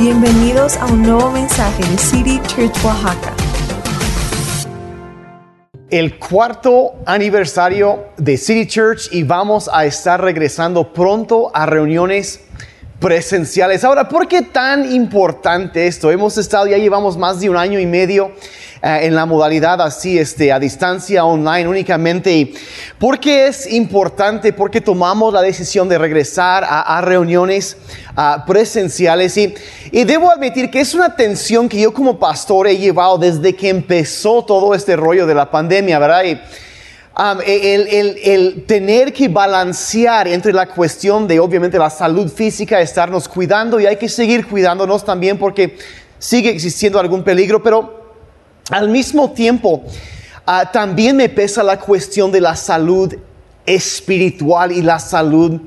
Bienvenidos a un nuevo mensaje de City Church Oaxaca. El cuarto aniversario de City Church y vamos a estar regresando pronto a reuniones presenciales. Ahora, ¿por qué tan importante esto? Hemos estado, ya llevamos más de un año y medio eh, en la modalidad así, este, a distancia, online únicamente. ¿Por qué es importante? Porque tomamos la decisión de regresar a, reuniones presenciales y, y debo admitir que es una tensión que yo como pastor he llevado desde que empezó todo este rollo de la pandemia, ¿verdad? Y, um, el, el, el, tener que balancear entre la cuestión de obviamente la salud física, estarnos cuidando y hay que seguir cuidándonos también porque sigue existiendo algún peligro, pero al mismo tiempo, ah, también me pesa la cuestión de la salud espiritual y la salud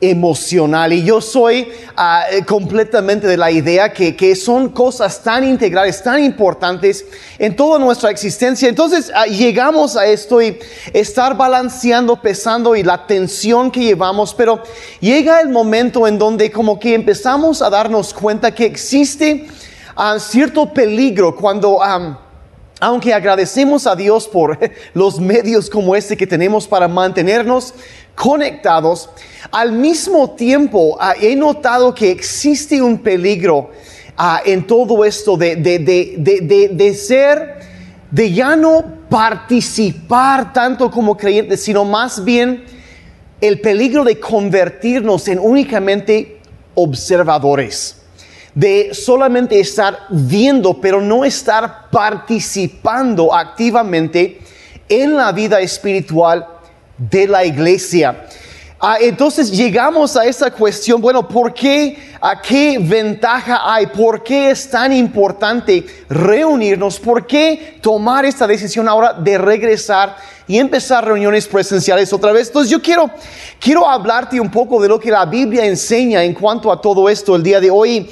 emocional. Y yo soy ah, completamente de la idea que, que, son cosas tan integrales, tan importantes en toda nuestra existencia. Entonces ah, llegamos a esto y estar balanceando, pesando y la tensión que llevamos, pero llega el momento en donde como que empezamos a darnos cuenta que existe cierto peligro cuando aunque agradecemos a Dios por los medios como este que tenemos para mantenernos conectados, al mismo tiempo ah, he notado que existe un peligro ah, en todo esto de, de, ser, de ya no participar tanto como creyentes, sino más bien el peligro de convertirnos en únicamente observadores de solamente estar viendo, pero no estar participando activamente en la vida espiritual de la iglesia. Ah, entonces llegamos a esa cuestión, bueno, ¿por qué? ¿A qué ventaja hay? ¿Por qué es tan importante reunirnos? ¿Por qué tomar esta decisión ahora de regresar y empezar reuniones presenciales otra vez. Entonces yo quiero, quiero hablarte un poco de lo que la Biblia enseña en cuanto a todo esto el día de hoy.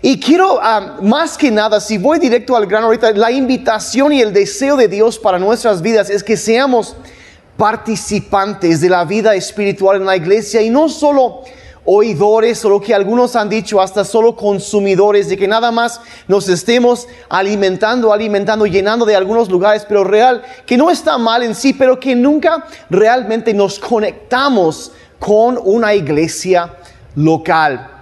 Y quiero, ah, más que nada, si voy directo al grano ahorita, la invitación y el deseo de Dios para nuestras vidas es que seamos participantes de la vida espiritual en la iglesia y no solo oidores o lo que algunos han dicho hasta solo consumidores de que nada más nos estemos alimentando, alimentando, llenando de algunos lugares, pero real, que no está mal en sí, pero que nunca realmente nos conectamos con una iglesia local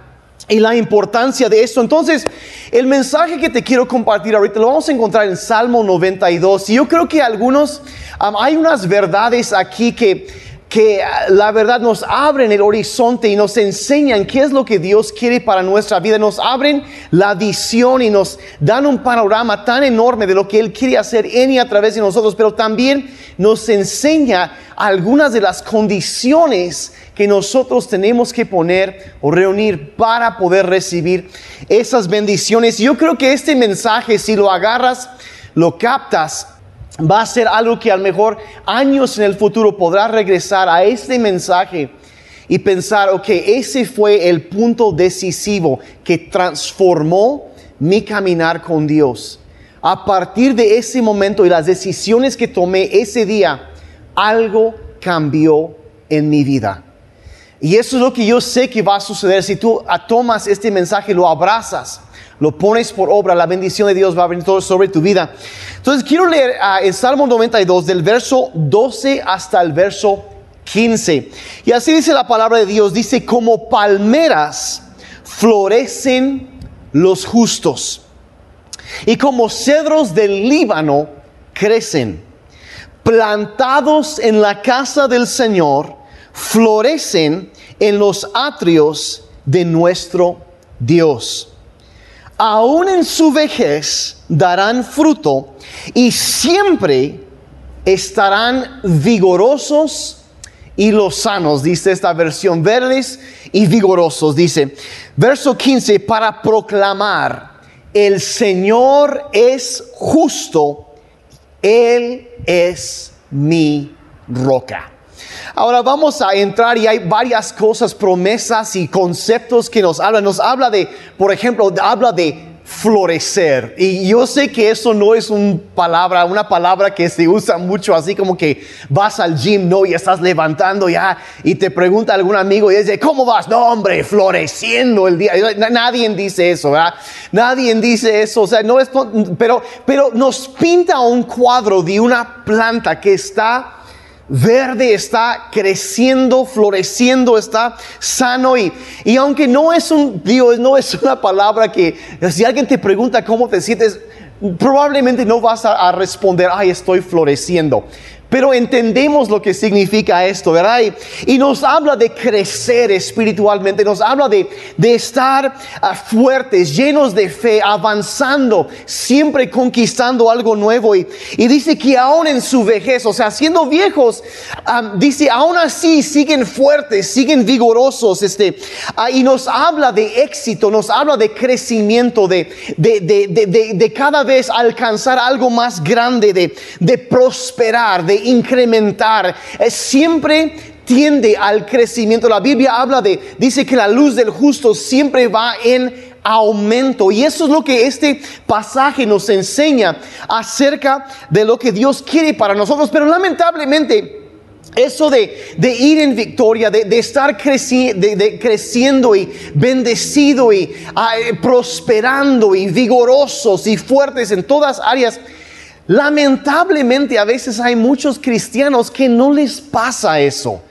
y la importancia de esto. Entonces, el mensaje que te quiero compartir ahorita lo vamos a encontrar en Salmo 92. Y yo creo que algunos, hay unas verdades aquí que que ah, la verdad nos abren el horizonte y nos enseñan qué es lo que Dios quiere para nuestra vida, nos abren la visión y nos dan un panorama tan enorme de lo que Él quiere hacer en y a través de nosotros, pero también nos enseña algunas de las condiciones que nosotros tenemos que poner o reunir para poder recibir esas bendiciones. Yo creo que este mensaje, si lo agarras, lo captas, va a ser algo que a lo mejor años en el futuro podrá regresar a este mensaje y pensar, ok, ese fue el punto decisivo que transformó mi caminar con Dios. A partir de ese momento y las decisiones que tomé ese día, algo cambió en mi vida. Y eso es lo que yo sé que va a suceder si tú tomas este mensaje, lo abrazas lo pones por obra, la bendición de Dios va a venir todo sobre tu vida. Entonces quiero leer uh, el Salmo 92 del verso 12 hasta el verso 15. Y así dice la palabra de Dios, dice, como palmeras florecen los justos y como cedros del Líbano crecen, plantados en la casa del Señor, florecen en los atrios de nuestro Dios aún en su vejez darán fruto y siempre estarán vigorosos y lozanos, dice esta versión, verdes y vigorosos, dice. Verso 15, para proclamar, el Señor es justo, Él es mi roca. Ahora vamos a entrar y hay varias cosas, promesas y conceptos que nos hablan. Nos habla de, por ejemplo, habla de florecer. Y yo sé que eso no es una palabra, una palabra que se usa mucho, así como que vas al gym, no, y estás levantando ya, y te pregunta algún amigo y dice, ¿cómo vas? No, hombre, floreciendo el día. Nadie dice eso, ¿verdad? Nadie dice eso, o sea, no es, pero, pero nos pinta un cuadro de una planta que está verde, está creciendo, floreciendo, está sano y, y aunque no es un, Dios, no es una palabra que si alguien te pregunta cómo te sientes, probablemente no vas a, a responder, ay, estoy floreciendo. Pero entendemos lo que significa esto, ¿verdad? Y, nos habla de crecer espiritualmente, nos habla de, de estar ah, fuertes, llenos de fe, avanzando, siempre conquistando algo nuevo. Y, y dice que aún en su vejez, o sea, siendo viejos, dice, aún así siguen fuertes, siguen vigorosos. Este, ah, y nos habla de éxito, nos habla de crecimiento, de, de, de, de cada vez alcanzar algo más grande, de, de prosperar, de incrementar, siempre tiende al crecimiento. La Biblia habla de, dice que la luz del justo siempre va en aumento. Y eso es lo que este pasaje nos enseña acerca de lo que Dios quiere para nosotros. Pero lamentablemente, eso de, ir en victoria, de, estar creciendo y bendecido y ah, eh, prosperando y vigorosos y fuertes en todas áreas, Lamentablemente a veces hay muchos cristianos que no les pasa eso.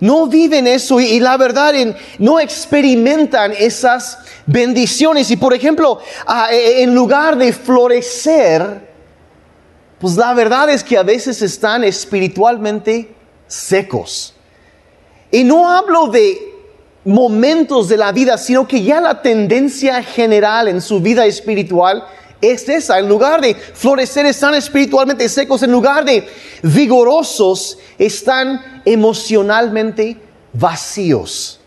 No viven eso y, la verdad no experimentan esas bendiciones. Y por ejemplo, e, en lugar de florecer, pues la verdad es que a veces están espiritualmente secos. Y no hablo de momentos de la vida, sino que ya la tendencia general en su vida espiritual es esa. En lugar de florecer, están espiritualmente secos. En lugar de vigorosos, están emocionalmente vacíos.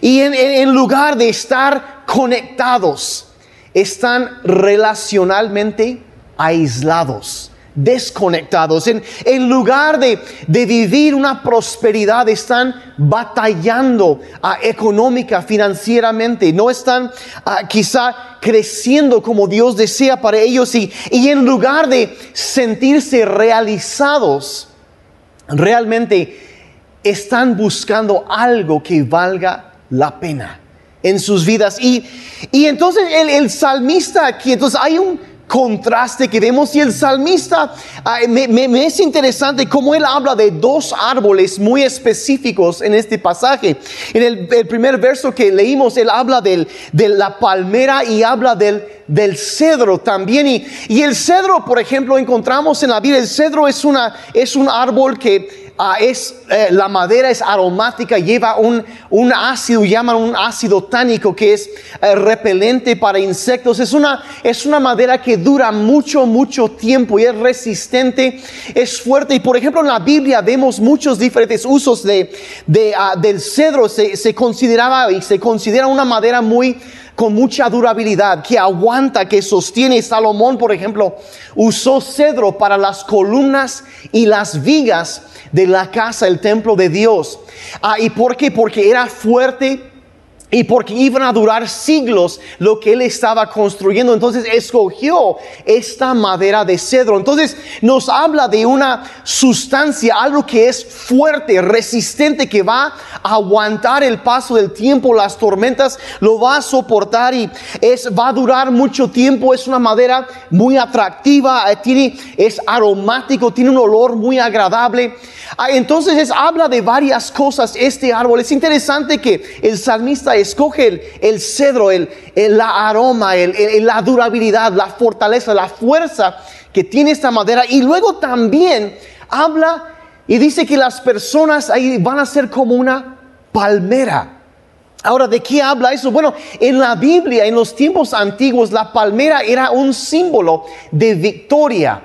Y en, lugar de estar conectados, están relacionalmente aislados desconectados. En, lugar de, vivir una prosperidad, están batallando ah, económica, financieramente. No están ah, quizá creciendo como Dios desea para ellos. Y, y en lugar de sentirse realizados, realmente están buscando algo que valga la pena en sus vidas. Y, y entonces el, el salmista aquí, entonces hay un contraste que vemos y el salmista me, es interesante cómo él habla de dos árboles muy específicos en este pasaje. En el, primer verso que leímos, él habla del, de la palmera y habla del, del cedro también. Y, y el cedro, por ejemplo, encontramos en la Biblia, el cedro es, una, es un árbol que Ah, es, eh, la madera es aromática, lleva un, un, ácido, llaman un ácido tánico que es eh, repelente para insectos. Es una, es una madera que dura mucho, mucho tiempo y es resistente, es fuerte. Y por ejemplo en la Biblia vemos muchos diferentes usos de, de ah, del cedro. Se, se consideraba y se considera una madera muy con mucha durabilidad, que aguanta, que sostiene. Salomón, por ejemplo, usó cedro para las columnas y las vigas de la casa, el templo de Dios. Ah, ¿Y por qué? Porque era fuerte, y porque iban a durar siglos lo que él estaba construyendo. Entonces escogió esta madera de cedro. Entonces nos habla de una sustancia, algo que es fuerte, resistente, que va a aguantar el paso del tiempo, las tormentas, lo va a soportar y es, va a durar mucho tiempo. Es una madera muy atractiva, eh, tiene, es aromático, tiene un olor muy agradable. Ah, entonces es, habla de varias cosas este árbol. Es interesante que el salmista escoge el, cedro, el, la aroma, el, la durabilidad, la fortaleza, la fuerza que tiene esta madera. Y luego también habla y dice que las personas ahí van a ser como una palmera. Ahora, ¿de qué habla eso? Bueno, en la Biblia, en los tiempos antiguos, la palmera era un símbolo de victoria,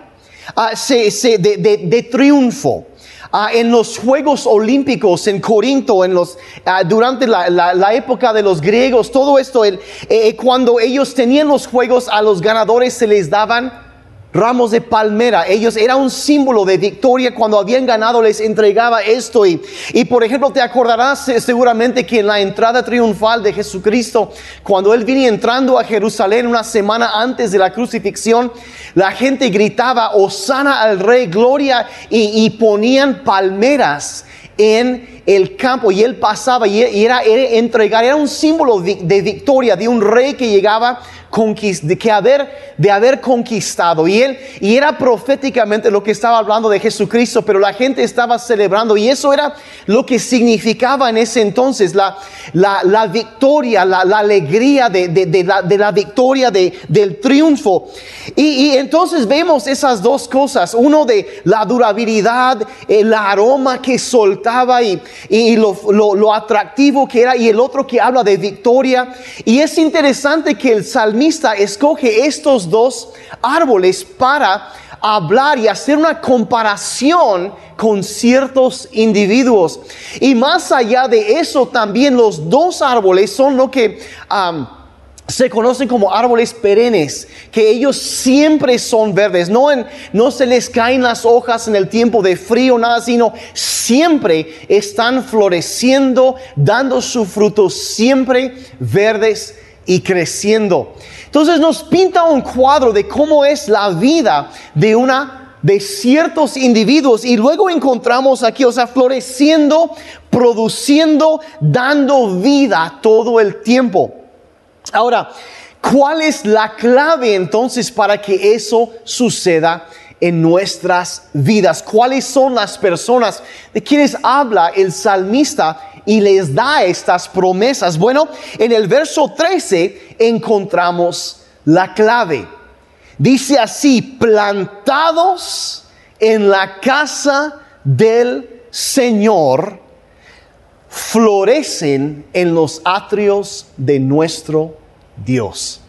ah, de, de triunfo. Ah, en los Juegos Olímpicos en Corinto, en los, ah, durante la, época de los griegos, todo esto, el, eh, cuando ellos tenían los Juegos, a los ganadores se les daban ramos de palmera. Ellos era un símbolo de victoria. Cuando habían ganado les entregaba esto. Y, y por ejemplo, te acordarás seguramente que en la entrada triunfal de Jesucristo, cuando él vino entrando a Jerusalén una semana antes de la crucifixión, la gente gritaba, Osana al rey, gloria, y, y ponían palmeras en el campo y él pasaba y era, era entregar, era un símbolo de victoria de un rey que llegaba de, que haber, de haber conquistado. Y él, y era proféticamente lo que estaba hablando de Jesucristo, pero la gente estaba celebrando. Y eso era lo que significaba en ese entonces, la, la, la victoria, la, alegría de, de, de, la, victoria, de, del triunfo. Y, y, entonces vemos esas dos cosas. Uno de la durabilidad, el aroma que soltaba y, y lo, lo, lo atractivo que era. Y el otro que habla de victoria. Y es interesante que el salmista escoge estos dos árboles para hablar y hacer una comparación con ciertos individuos. Y más allá de eso, también los dos árboles son lo que... se conocen como árboles perennes, que ellos siempre son verdes, no, no se les caen las hojas en el tiempo de frío, nada, sino siempre están floreciendo, dando su fruto, siempre verdes y creciendo. Entonces nos pinta un cuadro de cómo es la vida de una de ciertos individuos y luego encontramos aquí, o sea, floreciendo, produciendo, dando vida todo el tiempo. Ahora, ¿cuál es la clave entonces para que eso suceda en nuestras vidas? ¿Cuáles son las personas de quienes habla el salmista y les da estas promesas. Bueno, en el verso 13 encontramos la clave. Dice así, plantados en la casa del Señor, florecen en los atrios de nuestro Dios.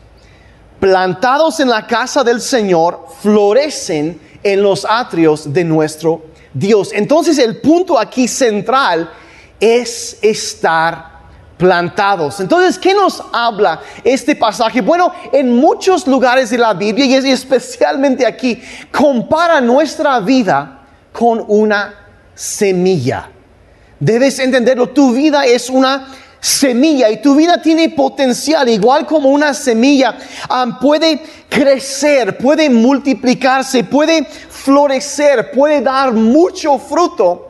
Plantados en la casa del Señor, florecen en los atrios de nuestro Dios. Entonces el punto aquí central es estar plantados. Entonces, ¿qué nos habla este pasaje? Bueno, en muchos lugares de la Biblia y especialmente aquí, compara nuestra vida con una semilla. Debes entenderlo, tu vida es una semilla y tu vida tiene potencial, igual como una semilla puede crecer, puede multiplicarse, puede florecer, puede dar mucho fruto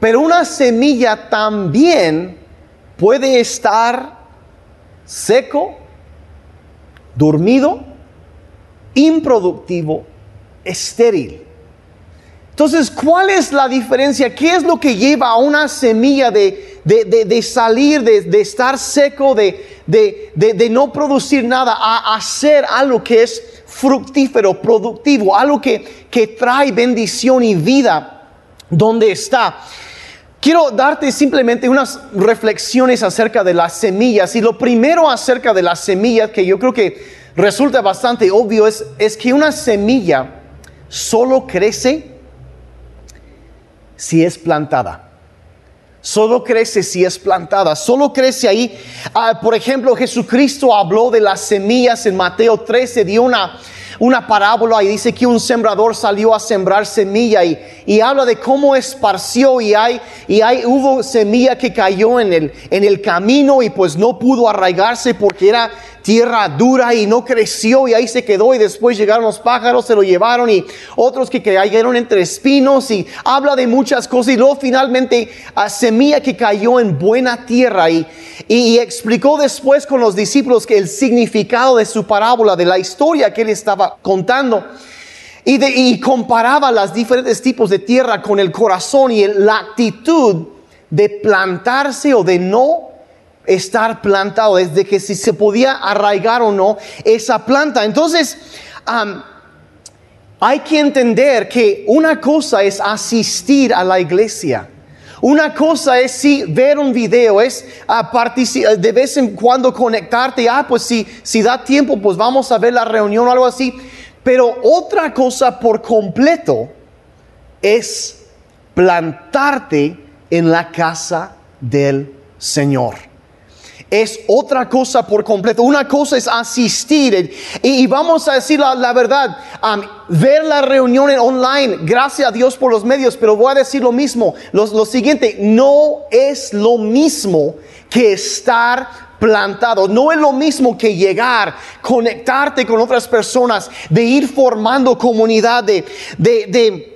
pero una semilla también puede estar seco, dormido, improductivo, estéril. Entonces, ¿cuál es la diferencia? ¿Qué es lo que lleva a una semilla de, de, salir, de, estar seco, de, no producir nada, a hacer algo que es fructífero, productivo, algo que, que trae bendición y vida? ¿Dónde está? Quiero darte simplemente unas reflexiones acerca de las semillas. Y lo primero acerca de las semillas que yo creo que resulta bastante obvio es, es que una semilla solo crece si es plantada. Solo crece si es plantada, solo crece ahí. Ah, por ejemplo, Jesucristo habló de las semillas en Mateo 13, dio una, una parábola y dice que un sembrador salió a sembrar semilla y, y habla de cómo esparció y hay, y hay, hubo semilla que cayó en el, en el camino y pues no pudo arraigarse porque era tierra dura y no creció y ahí se quedó y después llegaron los pájaros, se lo llevaron y otros que cayeron entre espinos y habla de muchas cosas y luego finalmente a semilla que cayó en buena tierra y, y, explicó después con los discípulos que el significado de su parábola, de la historia que él estaba contando. Y, comparaba los diferentes tipos de tierra con el corazón y la actitud de plantarse o de no estar plantado, desde que si se podía arraigar o no esa planta. Entonces, hay que entender que una cosa es asistir a la iglesia. Una cosa es si ver un video, es uh, de vez en cuando conectarte, ah, pues si, si da tiempo, pues vamos a ver la reunión o algo así. Pero otra cosa por completo es plantarte en la casa del Señor. Es otra cosa por completo. Una cosa es asistir y, vamos a decir la, verdad, ver la reunión online, gracias a Dios por los medios, pero voy a decir lo mismo, lo, lo siguiente, no es lo mismo que estar plantado. No es lo mismo que llegar, conectarte con otras personas, de ir formando comunidad, de, de, de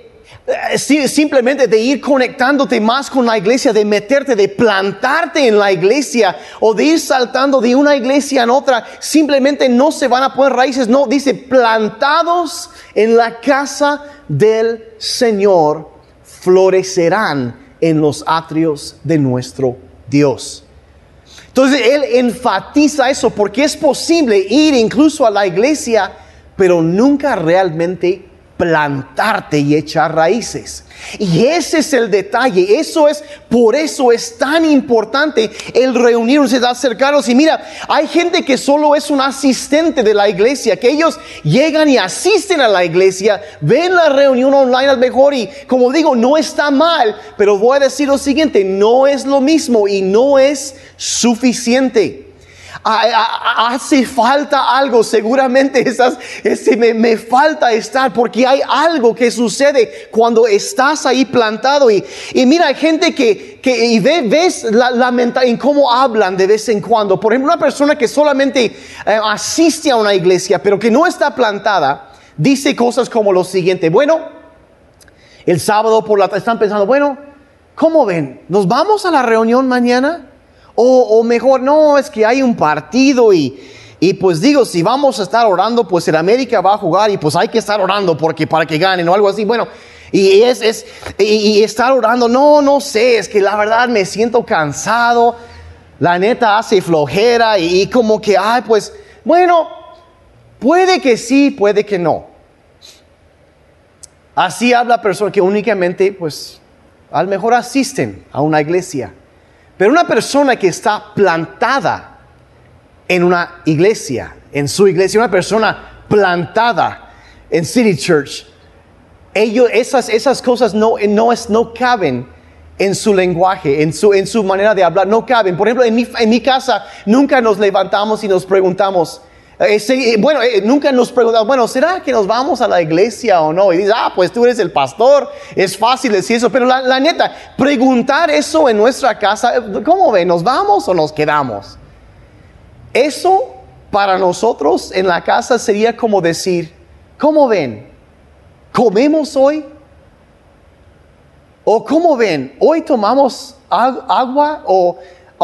simplemente de ir conectándote más con la iglesia, de meterte, de plantarte en la iglesia o de ir saltando de una iglesia en otra, simplemente no se van a poner raíces, no, dice plantados en la casa del Señor, florecerán en los atrios de nuestro Dios. Entonces él enfatiza eso porque es posible ir incluso a la iglesia, pero nunca realmente plantarte y echar raíces. Y ese es el detalle, eso es, por eso es tan importante el reunirnos, el acercarnos. Y mira, hay gente que solo es un asistente de la iglesia, que ellos llegan y asisten a la iglesia, ven la reunión online al mejor y como digo, no está mal, pero voy a decir lo siguiente, no es lo mismo y no es suficiente hace falta algo, seguramente esas, ese, me, me, falta estar porque hay algo que sucede cuando estás ahí plantado y, y mira, hay gente que, que y ve, ves la, la en cómo hablan de vez en cuando. Por ejemplo, una persona que solamente eh, asiste a una iglesia pero que no está plantada, dice cosas como lo siguiente, bueno, el sábado por la están pensando, bueno, ¿cómo ven? ¿Nos vamos a la reunión mañana? O, mejor, no, es que hay un partido y, y pues digo, si vamos a estar orando, pues el América va a jugar y pues hay que estar orando porque para que ganen o algo así. Bueno, y es, es y, estar orando, no, no sé, es que la verdad me siento cansado, la neta hace flojera y, como que, ay, pues, bueno, puede que sí, puede que no. Así habla persona que únicamente, pues, al mejor asisten a una iglesia. Pero una persona que está plantada en una iglesia, en su iglesia, una persona plantada en City Church, ellos, esas, esas cosas no, no, es, no caben en su lenguaje, en su, en su manera de hablar, no caben. Por ejemplo, en mi, en mi casa nunca nos levantamos y nos preguntamos, eh, bueno, eh, nunca nos preguntamos, bueno, ¿será que nos vamos a la iglesia o no? Y dice, ah, pues tú eres el pastor, es fácil decir eso, pero la, neta, preguntar eso en nuestra casa, ¿cómo ven? ¿Nos vamos o nos quedamos? Eso para nosotros en la casa sería como decir, ¿cómo ven? ¿Comemos hoy? ¿O cómo ven? ¿Hoy tomamos agua o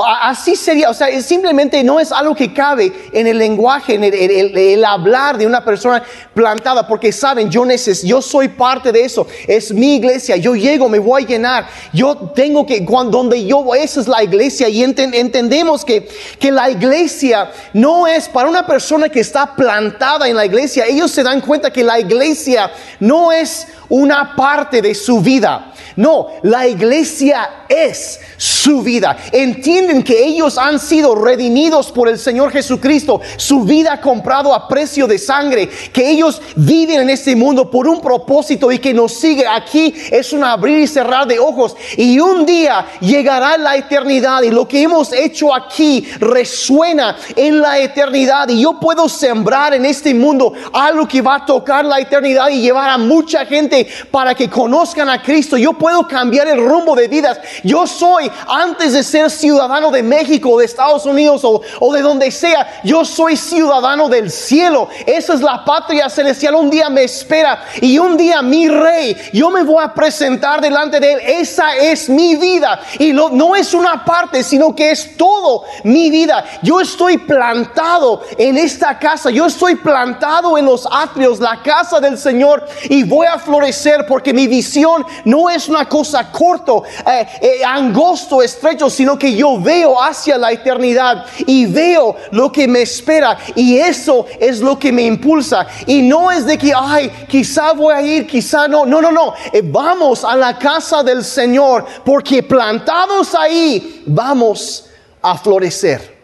Así sería, o sea, simplemente no es algo que cabe en el lenguaje, en el, hablar de una persona plantada, porque saben, yo necesito, yo soy parte de eso, es mi iglesia, yo llego, me voy a llenar, yo tengo que, cuando, donde yo voy, esa es la iglesia, y entendemos que, que la iglesia no es para una persona que está plantada en la iglesia, ellos se dan cuenta que la iglesia no es una parte de su vida. No, la iglesia es su vida. Entienden que ellos han sido redimidos por el Señor Jesucristo, su vida comprado a precio de sangre, que ellos viven en este mundo por un propósito y que nos sigue aquí es un abrir y cerrar de ojos. Y un día llegará la eternidad y lo que hemos hecho aquí resuena en la eternidad. Y yo puedo sembrar en este mundo algo que va a tocar la eternidad y llevar a mucha gente para que conozcan a Cristo. Yo puedo cambiar el rumbo de vidas. Yo soy, antes de ser ciudadano de México, de Estados Unidos o, o de donde sea, yo soy ciudadano del cielo. Esa es la patria celestial. Un día me espera y un día mi rey, yo me voy a presentar delante de él. Esa es mi vida. Y no es una parte, sino que es todo mi vida. Yo estoy plantado en esta casa. Yo estoy plantado en los atrios, la casa del Señor. Y voy a florecer porque mi visión no es una cosa corto, eh, eh, angosto, estrecho, sino que yo veo hacia la eternidad y veo lo que me espera y eso es lo que me impulsa. Y no es de que, ay, quizá voy a ir, quizá no, no, no, no, eh, vamos a la casa del Señor porque plantados ahí vamos a florecer.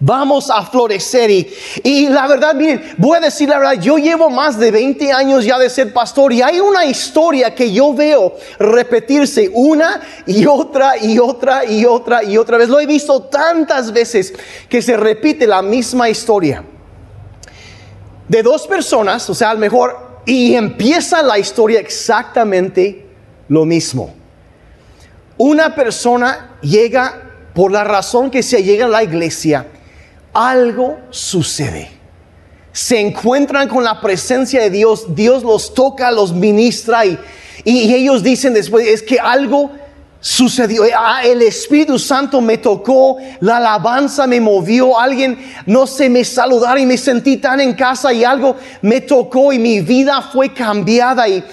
Vamos a florecer y, y la verdad, miren, voy a decir la verdad, yo llevo más de 20 años ya de ser pastor y hay una historia que yo veo repetirse una y otra y otra y otra y otra vez. Lo he visto tantas veces que se repite la misma historia. De dos personas, o sea, a lo mejor, y empieza la historia exactamente lo mismo. Una persona llega por la razón que se llega a la iglesia algo sucede. Se encuentran con la presencia de Dios, Dios los toca, los ministra y, y ellos dicen después, es que algo sucedió. Ah, el Espíritu Santo me tocó, la alabanza me movió, alguien no se me saludar y me sentí tan en casa y algo me tocó y mi vida fue cambiada y,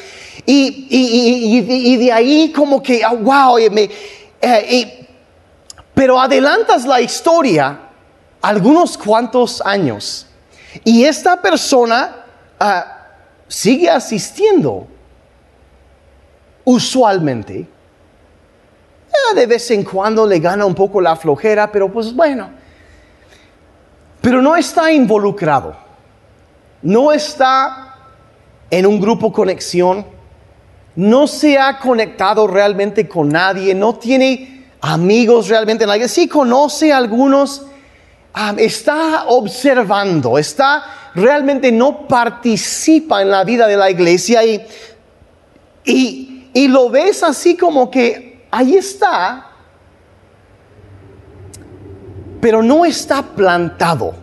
y, y, y de ahí como que, ah, wow, me, eh, pero adelantas la historia algunos cuantos años y esta persona ah, sigue asistiendo usualmente. De vez en cuando le gana un poco la flojera, pero pues bueno. Pero no está involucrado. No está en un grupo conexión. No se ha conectado realmente con nadie. No tiene amigos realmente. Nadie. Sí conoce a algunos está observando, está realmente no participa en la vida de la iglesia y, y, y lo ves así como que ahí está, pero no está plantado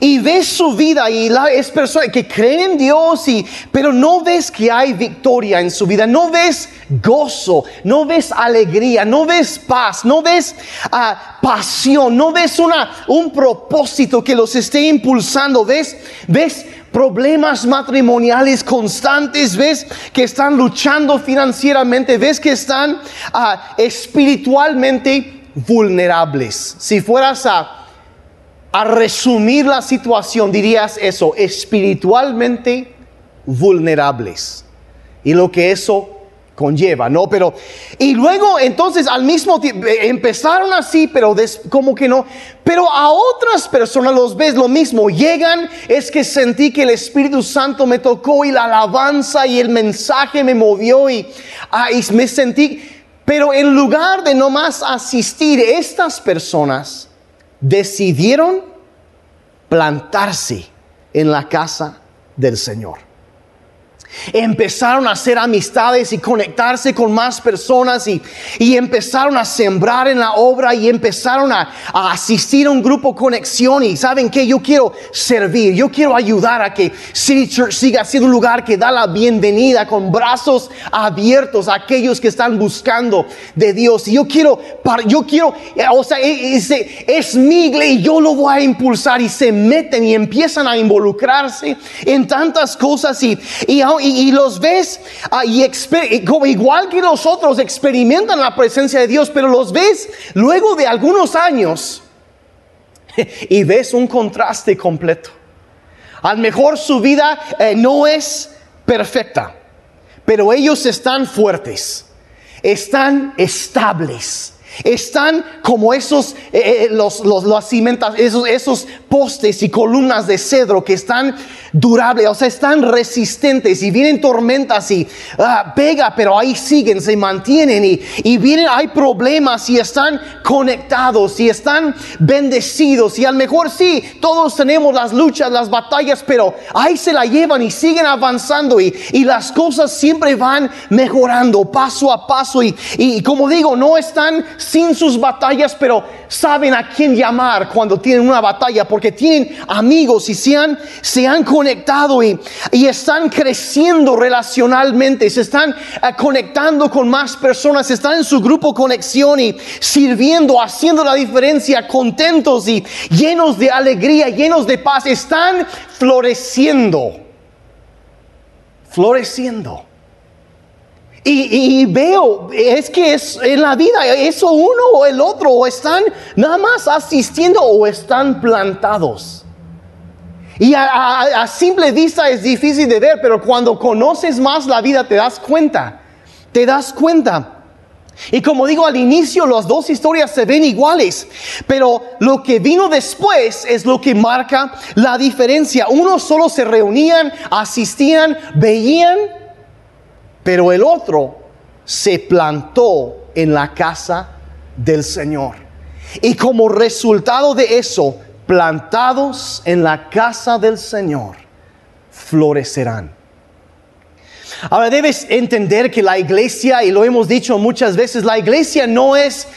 y ves su vida y es persona que creen en Dios y pero no ves que hay victoria en su vida, no ves gozo, no ves alegría, no ves paz, no ves ah, pasión, no ves una un propósito que los esté impulsando, ves ves problemas matrimoniales constantes, ves que están luchando financieramente, ves que están ah, espiritualmente vulnerables. Si fueras a a resumir la situación, dirías eso, espiritualmente vulnerables. Y lo que eso conlleva, ¿no? Pero, y luego entonces al mismo tiempo, eh, empezaron así, pero como que no, pero a otras personas los ves lo mismo, llegan, es que sentí que el Espíritu Santo me tocó y la alabanza y el mensaje me movió y, ah, me sentí, pero en lugar de nomás asistir, estas personas, decidieron plantarse en la casa del Señor. Empezaron a hacer amistades y conectarse con más personas y, y empezaron a sembrar en la obra y empezaron a, asistir a un grupo conexión y saben que yo quiero servir, yo quiero ayudar a que City Church siga siendo un lugar que da la bienvenida con brazos abiertos a aquellos que están buscando de Dios. Y yo quiero, yo quiero, o sea, e, es, es mi iglesia y yo lo voy a impulsar y se meten y empiezan a involucrarse en tantas cosas y, y y, los ves ah, igual que nosotros experimentan la presencia de Dios, pero los ves luego de algunos años y ves un contraste completo. A lo mejor su vida eh, no es perfecta, pero ellos están fuertes, están estables están como esos, eh, eh, los, los, los esos, esos postes y columnas de cedro que están durables, o sea, están resistentes y vienen tormentas y ah, pega, pero ahí siguen, se mantienen y, y vienen, hay problemas y están conectados y están bendecidos. Y a lo mejor sí, todos tenemos las luchas, las batallas, pero ahí se la llevan y siguen avanzando y, y las cosas siempre van mejorando paso a paso y, y como digo, no están sin sus batallas, pero saben a quién llamar cuando tienen una batalla, porque tienen amigos y se han, se han conectado y, y están creciendo relacionalmente, se están eh, conectando con más personas, están en su grupo conexión y sirviendo, haciendo la diferencia, contentos y llenos de alegría, llenos de paz, están floreciendo, floreciendo. Y, veo, es que es en la vida, eso uno o el otro, o están nada más asistiendo o están plantados. Y a, simple vista es difícil de ver, pero cuando conoces más la vida te das cuenta, te das cuenta. Y como digo al inicio, las dos historias se ven iguales, pero lo que vino después es lo que marca la diferencia. Unos solo se reunían, asistían, veían, pero el otro se plantó en la casa del Señor. Y como resultado de eso, plantados en la casa del Señor, florecerán. Ahora debes entender que la iglesia, y lo hemos dicho muchas veces, la iglesia no es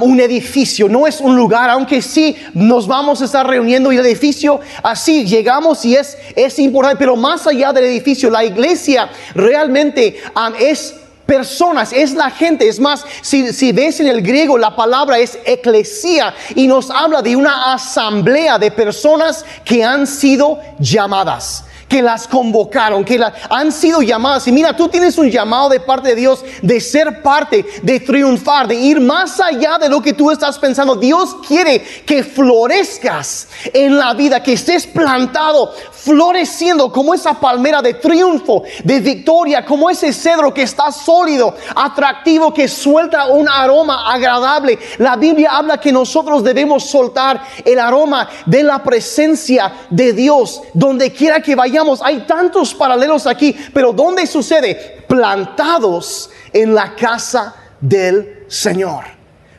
un edificio, no es un lugar, aunque sí nos vamos a estar reuniendo y el edificio así llegamos y es, es importante, pero más allá del edificio, la iglesia realmente es personas, es la gente. Es más, si, si, ves en el griego, la palabra es eclesía y nos habla de una asamblea de personas que han sido llamadas que las convocaron, que han sido llamadas. Y mira, tú tienes un llamado de parte de Dios de ser parte, de triunfar, de ir más allá de lo que tú estás pensando. Dios quiere que florezcas en la vida, que estés plantado, floreciendo como esa palmera de triunfo, de victoria, como ese cedro que está sólido, atractivo, que suelta un aroma agradable. La Biblia habla que nosotros debemos soltar el aroma de la presencia de Dios, donde quiera que vayamos hay tantos paralelos aquí, pero ¿dónde sucede? Plantados en la casa del Señor.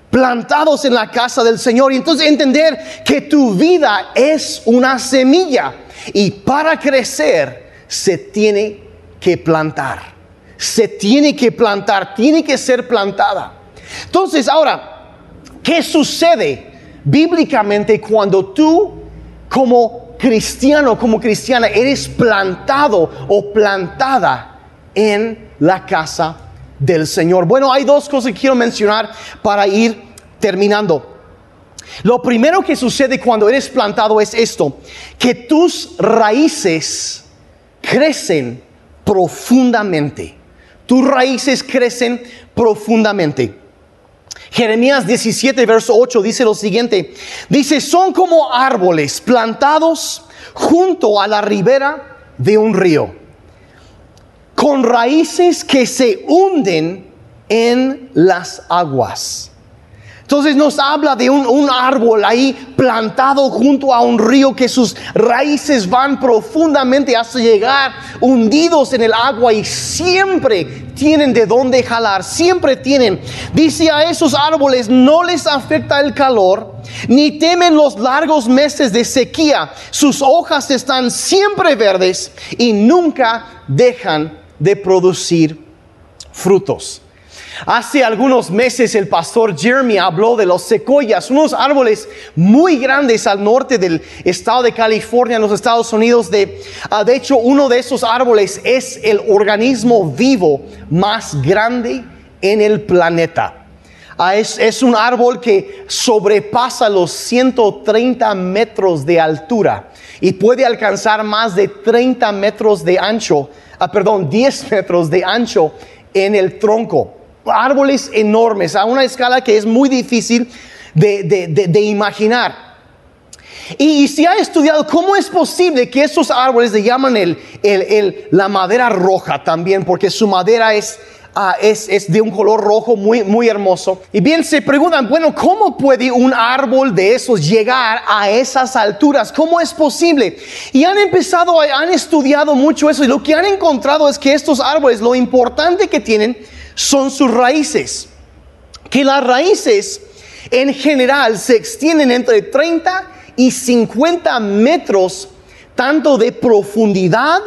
Plantados en la casa del Señor. Y entonces entender que tu vida es una semilla. Y para crecer se tiene que plantar. Se tiene que plantar, tiene que ser plantada. Entonces, ahora, ¿qué sucede bíblicamente cuando tú como cristiano, como cristiana, eres plantado o plantada en la casa del Señor. Bueno, hay dos cosas que quiero mencionar para ir terminando. Lo primero que sucede cuando eres plantado es esto, que tus raíces crecen profundamente. Tus raíces crecen profundamente. Jeremías 17, verso 8 dice lo siguiente. Dice, son como árboles plantados junto a la ribera de un río, con raíces que se hunden en las aguas. Entonces nos habla de un, árbol ahí plantado junto a un río que sus raíces van profundamente hasta llegar hundidos en el agua y siempre tienen de dónde jalar, siempre tienen. Dice a esos árboles no les afecta el calor, ni temen los largos meses de sequía. Sus hojas están siempre verdes y nunca dejan de producir frutos. Hace algunos meses el pastor Jeremy habló de los secoyas, unos árboles muy grandes al norte del estado de California, en los Estados Unidos. De, ah, de hecho, uno de esos árboles es el organismo vivo más grande en el planeta. Ah, es, un árbol que sobrepasa los 130 metros de altura y puede alcanzar más de 30 metros de ancho, ah, perdón, 10 metros de ancho en el tronco árboles enormes a una escala que es muy difícil de, imaginar. Y, si ha estudiado cómo es posible que esos árboles le llaman el, la madera roja también, porque su madera es, ah, es, es, de un color rojo muy, muy hermoso. Y bien se preguntan, bueno, ¿cómo puede un árbol de esos llegar a esas alturas? ¿Cómo es posible? Y han empezado, han estudiado mucho eso y lo que han encontrado es que estos árboles, lo importante que tienen, son sus raíces. Que las raíces en general se extienden entre 30 y 50 metros, tanto de profundidad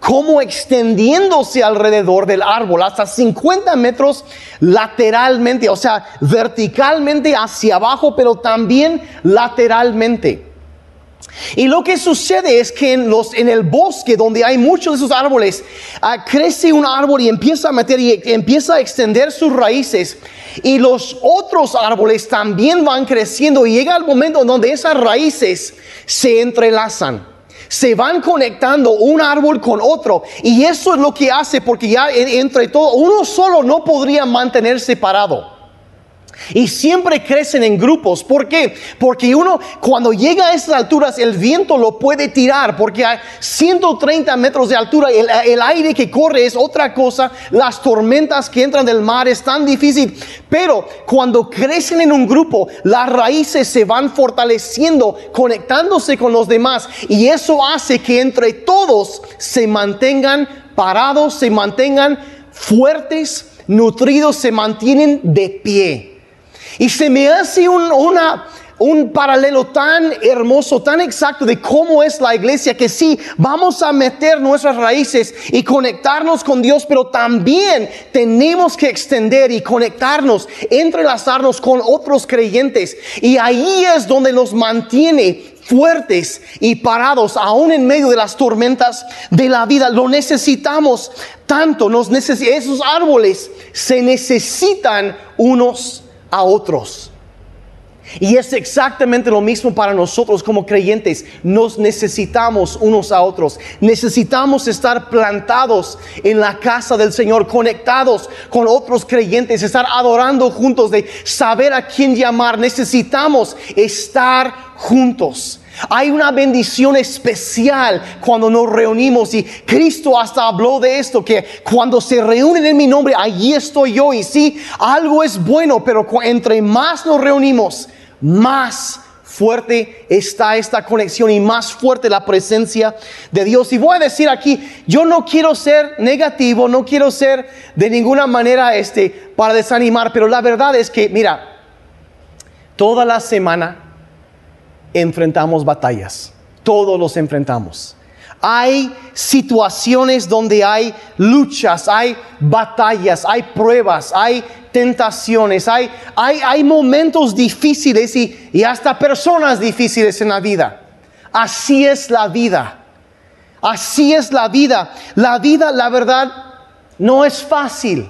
como extendiéndose alrededor del árbol, hasta 50 metros lateralmente, o sea, verticalmente hacia abajo, pero también lateralmente. Y lo que sucede es que en, los, en el bosque donde hay muchos de esos árboles, ah, crece un árbol y empieza a meter y empieza a extender sus raíces. Y los otros árboles también van creciendo y llega el momento donde esas raíces se entrelazan. Se van conectando un árbol con otro. Y eso es lo que hace porque ya entre todo, uno solo no podría mantener separado. Y siempre crecen en grupos. ¿Por qué? Porque uno, cuando llega a estas alturas, el viento lo puede tirar. Porque a 130 metros de altura, el, el, aire que corre es otra cosa. Las tormentas que entran del mar es tan difícil. Pero cuando crecen en un grupo, las raíces se van fortaleciendo, conectándose con los demás. Y eso hace que entre todos se mantengan parados, se mantengan fuertes, nutridos, se mantienen de pie. Y se me hace un, una, un paralelo tan hermoso, tan exacto de cómo es la iglesia, que sí, vamos a meter nuestras raíces y conectarnos con Dios, pero también tenemos que extender y conectarnos, entrelazarnos con otros creyentes. Y ahí es donde nos mantiene fuertes y parados aún en medio de las tormentas de la vida. Lo necesitamos tanto, nos esos árboles se necesitan unos a otros. Y es exactamente lo mismo para nosotros como creyentes. Nos necesitamos unos a otros. Necesitamos estar plantados en la casa del Señor, conectados con otros creyentes, estar adorando juntos, de saber a quién llamar. Necesitamos estar juntos. Hay una bendición especial cuando nos reunimos y Cristo hasta habló de esto, que cuando se reúnen en mi nombre, allí estoy yo y sí, algo es bueno, pero entre más nos reunimos, más fuerte está esta conexión y más fuerte la presencia de Dios. Y voy a decir aquí, yo no quiero ser negativo, no quiero ser de ninguna manera este para desanimar, pero la verdad es que, mira, toda la semana enfrentamos batallas. Todos los enfrentamos. Hay situaciones donde hay luchas, hay batallas, hay pruebas, hay tentaciones, hay, hay, hay momentos difíciles y, y hasta personas difíciles en la vida. Así es la vida. Así es la vida. La vida, la verdad, no es fácil.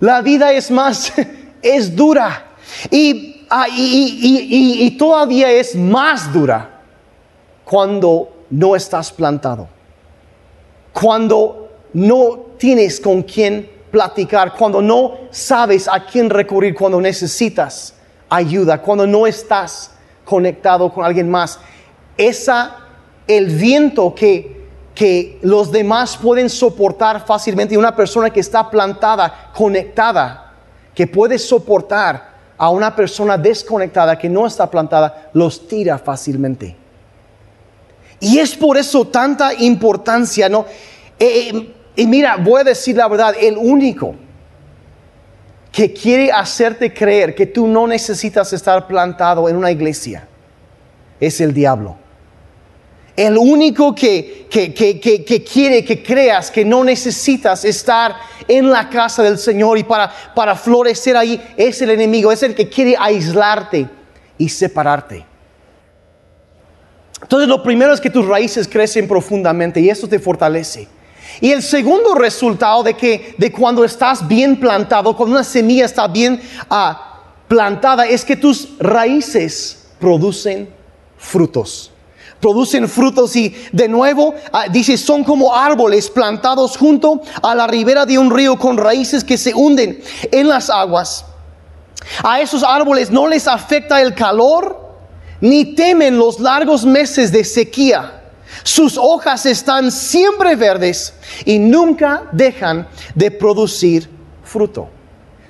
La vida es más, es dura. Y Ah, y, todavía es más dura cuando no estás plantado, cuando no tienes con quién platicar, cuando no sabes a quién recurrir, cuando necesitas ayuda, cuando no estás conectado con alguien más. Esa, el viento que, que los demás pueden soportar fácilmente, una persona que está plantada, conectada, que puede soportar a una persona desconectada que no está plantada, los tira fácilmente. Y es por eso tanta importancia, ¿no? Eh, eh, y mira, voy a decir la verdad, el único que quiere hacerte creer que tú no necesitas estar plantado en una iglesia es el diablo. El único que, que, quiere que creas que no necesitas estar en la casa del Señor y para, para florecer ahí es el enemigo, es el que quiere aislarte y separarte. Entonces lo primero es que tus raíces crecen profundamente y eso te fortalece. Y el segundo resultado de que de cuando estás bien plantado, cuando una semilla está bien ah, plantada, es que tus raíces producen frutos producen frutos y de nuevo ah, dice son como árboles plantados junto a la ribera de un río con raíces que se hunden en las aguas. A esos árboles no les afecta el calor ni temen los largos meses de sequía. Sus hojas están siempre verdes y nunca dejan de producir fruto.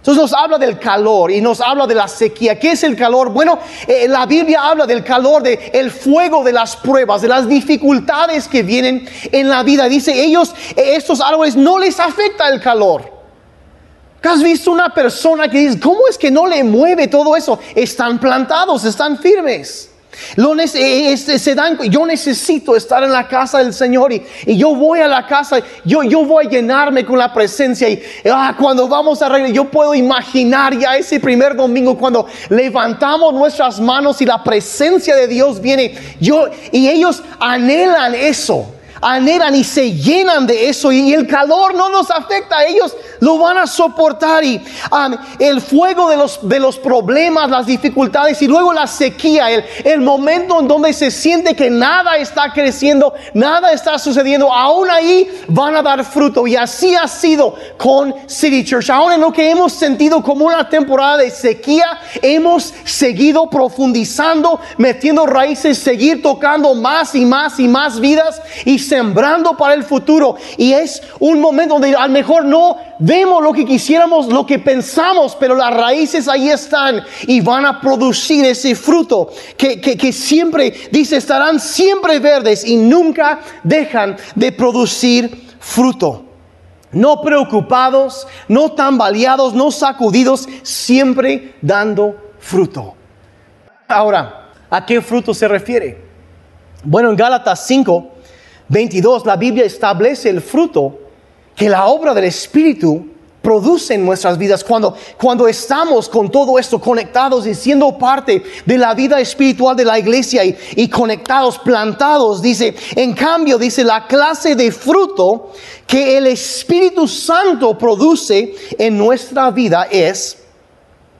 Entonces nos habla del calor y nos habla de la sequía. ¿Qué es el calor? Bueno, eh, la Biblia habla del calor, del el fuego de las pruebas, de las dificultades que vienen en la vida. Dice, ellos, eh, estos árboles no les afecta el calor. ¿Has visto una persona que dice, ¿cómo es que no le mueve todo eso? Están plantados, están firmes. Lo eh, se dan, yo necesito estar en la casa del Señor y, yo voy a la casa, yo, yo voy a llenarme con la presencia y ah, cuando vamos a regresar, yo puedo imaginar ya ese primer domingo cuando levantamos nuestras manos y la presencia de Dios viene, yo y ellos anhelan eso, anhelan y se llenan de eso y el calor no nos afecta, ellos lo van a soportar y el fuego de los, de los problemas, las dificultades y luego la sequía, el, el momento en donde se siente que nada está creciendo, nada está sucediendo, aún ahí van a dar fruto y así ha sido con City Church. Aún en lo que hemos sentido como una temporada de sequía, hemos seguido profundizando, metiendo raíces, seguir tocando más y más y más vidas y sembrando para el futuro. Y es un momento donde a lo mejor no vemos lo que quisiéramos, lo que pensamos, pero las raíces ahí están y van a producir ese fruto que, que, siempre, dice, estarán siempre verdes y nunca dejan de producir fruto no preocupados, no tambaleados, no sacudidos, siempre dando fruto. Ahora, ¿a qué fruto se refiere? Bueno, en Gálatas 5, 22, la Biblia establece el fruto que la obra del Espíritu produce en nuestras vidas. Cuando, cuando estamos con todo esto conectados y siendo parte de la vida espiritual de la iglesia y, y conectados, plantados, dice, en cambio, dice, la clase de fruto que el Espíritu Santo produce en nuestra vida es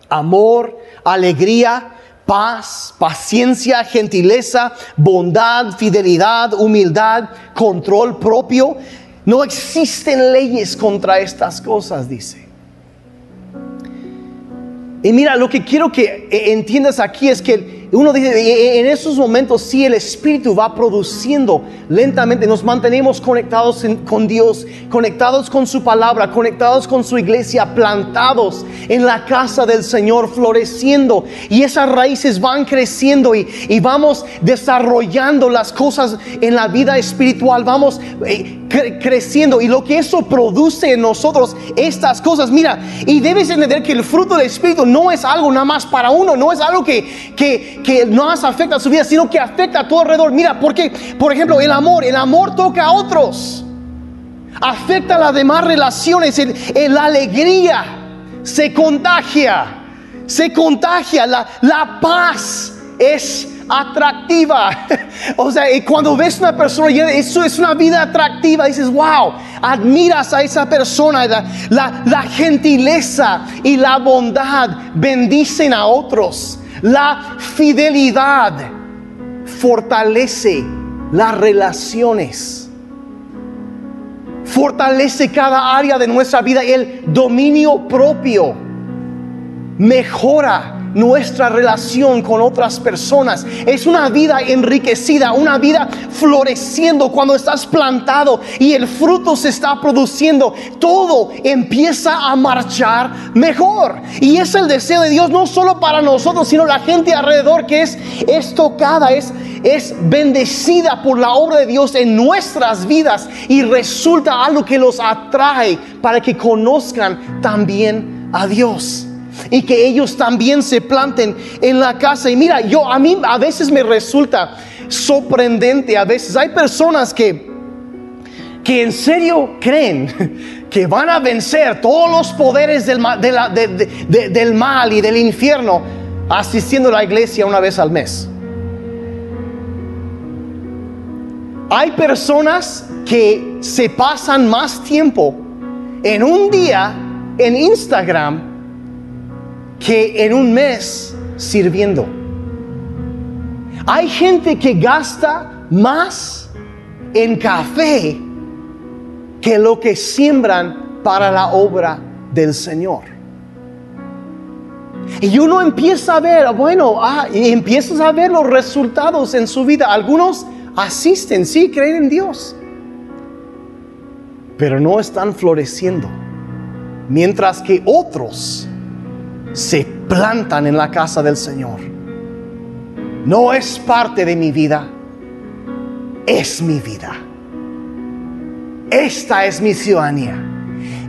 amor, alegría, paz, paciencia, gentileza, bondad, fidelidad, humildad, control propio. No existen leyes contra estas cosas, dice. Y mira, lo que quiero que entiendas aquí es que uno dice, en esos momentos sí el Espíritu va produciendo lentamente, nos mantenemos conectados con Dios, conectados con su palabra, conectados con su iglesia, plantados en la casa del Señor, floreciendo. Y esas raíces van creciendo y, vamos desarrollando las cosas en la vida espiritual, vamos eh, creciendo. Y lo que eso produce en nosotros, estas cosas, mira, y debes entender que el fruto del Espíritu no es algo nada más para uno, no es algo que que no afecta a su vida, sino que afecta a todo alrededor. Mira, porque, por ejemplo, el amor, el amor toca a otros, afecta a las demás relaciones, la alegría se contagia, se contagia, la, la paz es atractiva. o sea, cuando ves una persona, eso es una vida atractiva, dices, wow, admiras a esa persona, la, la gentileza y la bondad bendicen a otros. La fidelidad fortalece las relaciones. Fortalece cada área de nuestra vida. El dominio propio mejora nuestra relación con otras personas. Es una vida enriquecida, una vida floreciendo cuando estás plantado y el fruto se está produciendo. Todo empieza a marchar mejor. Y es el deseo de Dios no solo para nosotros, sino la gente alrededor que es, es tocada, es, es bendecida por la obra de Dios en nuestras vidas y resulta algo que los atrae para que conozcan también a Dios y que ellos también se planten en la casa. Y mira, yo a mí a veces me resulta sorprendente, a veces hay personas que que en serio creen que van a vencer todos los poderes del, del mal y del infierno asistiendo a la iglesia una vez al mes. Hay personas que se pasan más tiempo en un día en Instagram que en un mes sirviendo. Hay gente que gasta más en café que lo que siembran para la obra del Señor. Y uno empieza a ver, bueno, ah, empiezas a ver los resultados en su vida. Algunos asisten, sí, creen en Dios, pero no están floreciendo. Mientras que otros se plantan en la casa del Señor. No es parte de mi vida, es mi vida. Esta es mi ciudadanía.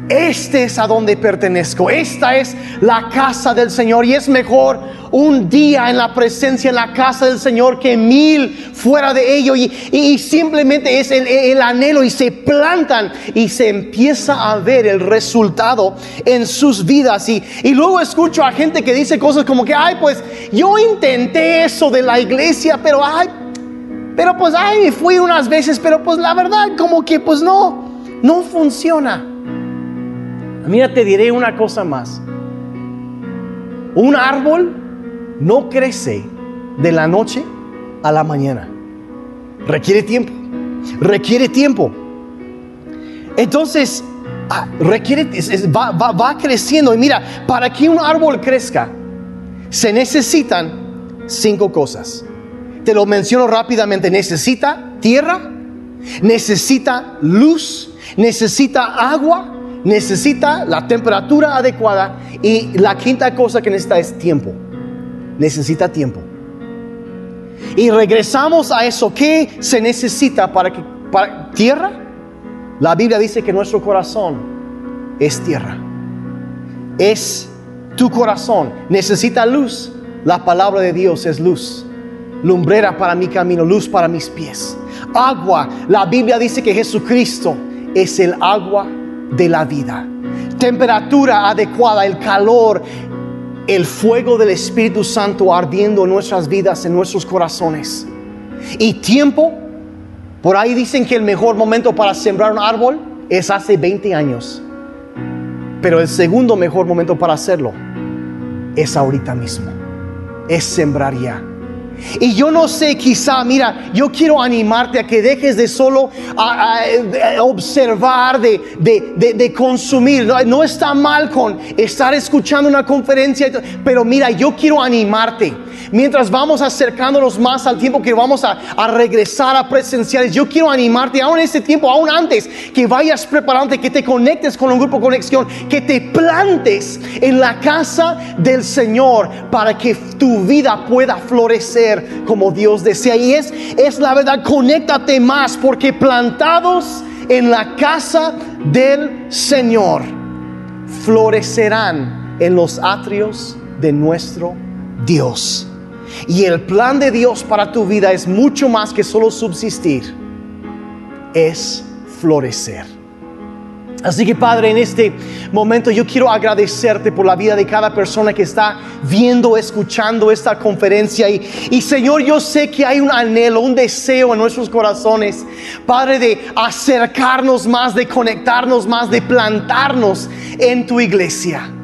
Este es a donde pertenezco. Esta es la casa del Señor. Y es mejor un día en la presencia, en la casa del Señor, que mil fuera de ello. Y, simplemente es el, anhelo y se plantan y se empieza a ver el resultado en sus vidas. Y, y luego escucho a gente que dice cosas como que, ay, pues yo intenté eso de la iglesia, pero ay, pero pues ay, fui unas veces, pero pues la verdad como que pues no, no funciona. Mira, te diré una cosa más. Un árbol no crece de la noche a la mañana. Requiere tiempo. Requiere tiempo. Entonces, ah, requiere, va, va creciendo. Y mira, para que un árbol crezca, se necesitan cinco cosas. Te lo menciono rápidamente. Necesita tierra, necesita luz, necesita agua, necesita la temperatura adecuada y la quinta cosa que necesita es tiempo. Necesita tiempo. Y regresamos a eso. ¿Qué se necesita para que para tierra? La Biblia dice que nuestro corazón es tierra. Es tu corazón. Necesita luz. La palabra de Dios es luz. Lumbrera para mi camino, luz para mis pies. Agua. La Biblia dice que Jesucristo es el agua de la vida. Temperatura adecuada, el calor, el fuego del Espíritu Santo ardiendo en nuestras vidas, en nuestros corazones. Y tiempo, por ahí dicen que el mejor momento para sembrar un árbol es hace 20 años. Pero el segundo mejor momento para hacerlo es ahorita mismo. Es sembrar ya. Y yo no sé, quizá, mira, yo quiero animarte a que dejes de solo observar, de, consumir. No, está mal con estar escuchando una conferencia, pero mira, yo quiero animarte. Mientras vamos acercándonos más al tiempo que vamos a, a regresar a presenciales, yo quiero animarte, aún en este tiempo, aún antes, que vayas preparándote, que te conectes con un grupo de conexión, que te plantes en la casa del Señor para que tu vida pueda florecer como Dios desea. Y es, es la verdad, conéctate más porque plantados en la casa del Señor florecerán en los atrios de nuestro Dios. Y el plan de Dios para tu vida es mucho más que solo subsistir, es florecer. Así que Padre, en este momento yo quiero agradecerte por la vida de cada persona que está viendo, escuchando esta conferencia. Y, y, Señor, yo sé que hay un anhelo, un deseo en nuestros corazones, Padre, de acercarnos más, de conectarnos más, de plantarnos en tu iglesia.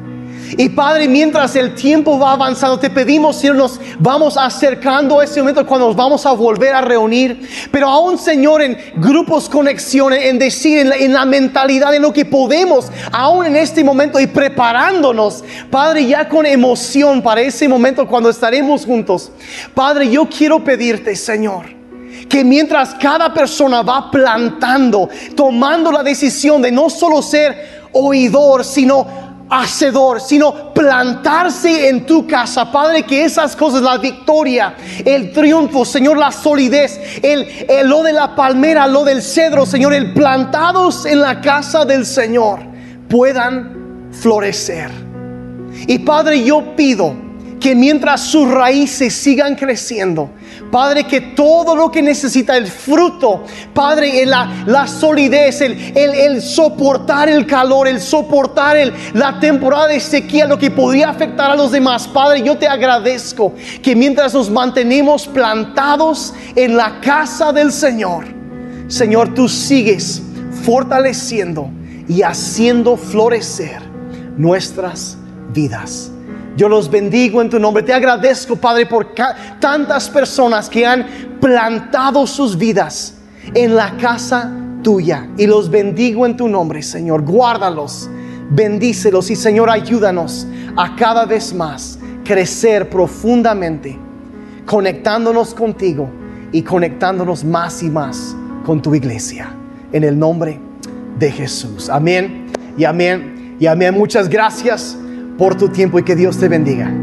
Y Padre, mientras el tiempo va avanzando, te pedimos, Señor, nos vamos acercando a ese momento cuando nos vamos a volver a reunir. Pero aún, Señor, en grupos conexiones, en decir, en la, en la mentalidad, en lo que podemos, aún en este momento y preparándonos, Padre, ya con emoción para ese momento cuando estaremos juntos. Padre, yo quiero pedirte, Señor que mientras cada persona va plantando, tomando la decisión de no solo ser oidor, sino hacedor, sino plantarse en tu casa, Padre, que esas cosas, la victoria, el triunfo, Señor, la solidez, el, el, lo de la palmera, lo del cedro, Señor, el plantados en la casa del Señor, puedan florecer. Y Padre, yo pido que mientras sus raíces sigan creciendo, Padre, que todo lo que necesita, el fruto, Padre, la, la solidez, el, el, soportar el calor, el soportar el, la temporada de sequía, lo que podría afectar a los demás. Padre, yo te agradezco que mientras nos mantenemos plantados en la casa del Señor, Señor, tú sigues fortaleciendo y haciendo florecer nuestras vidas. Yo los bendigo en tu nombre. Te agradezco, Padre, por tantas personas que han plantado sus vidas en la casa tuya. Y los bendigo en tu nombre, Señor. Guárdalos, bendícelos y, Señor, ayúdanos a cada vez más crecer profundamente, conectándonos contigo y conectándonos más y más con tu iglesia. En el nombre de Jesús. Amén y amén y amén. Muchas gracias por tu tiempo y que Dios te bendiga.